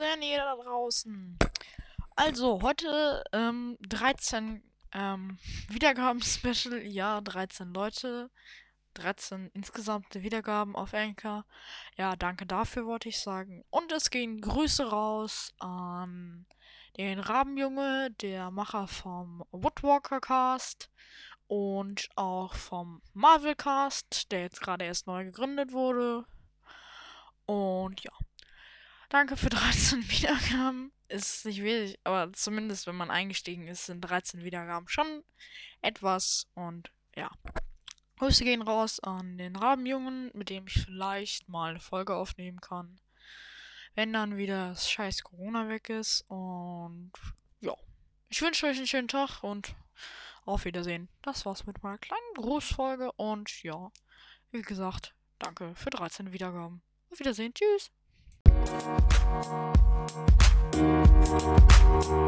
Hallöchen, ihr da draußen. Also, heute ähm, 13 ähm, Wiedergaben-Special. Ja, 13 Leute. 13 insgesamt Wiedergaben auf Anchor. Ja, danke dafür, wollte ich sagen. Und es gehen Grüße raus an den Rabenjunge, der Macher vom Woodwalker Cast und auch vom Marvel Cast, der jetzt gerade erst neu gegründet wurde. Und ja. Danke für 13 Wiedergaben. Ist nicht wenig, aber zumindest wenn man eingestiegen ist, sind 13 Wiedergaben schon etwas. Und ja. Grüße gehen raus an den Rabenjungen, mit dem ich vielleicht mal eine Folge aufnehmen kann. Wenn dann wieder das scheiß Corona weg ist. Und ja. Ich wünsche euch einen schönen Tag und auf Wiedersehen. Das war's mit meiner kleinen Grußfolge. Und ja, wie gesagt, danke für 13 Wiedergaben. Auf Wiedersehen. Tschüss. Thank you.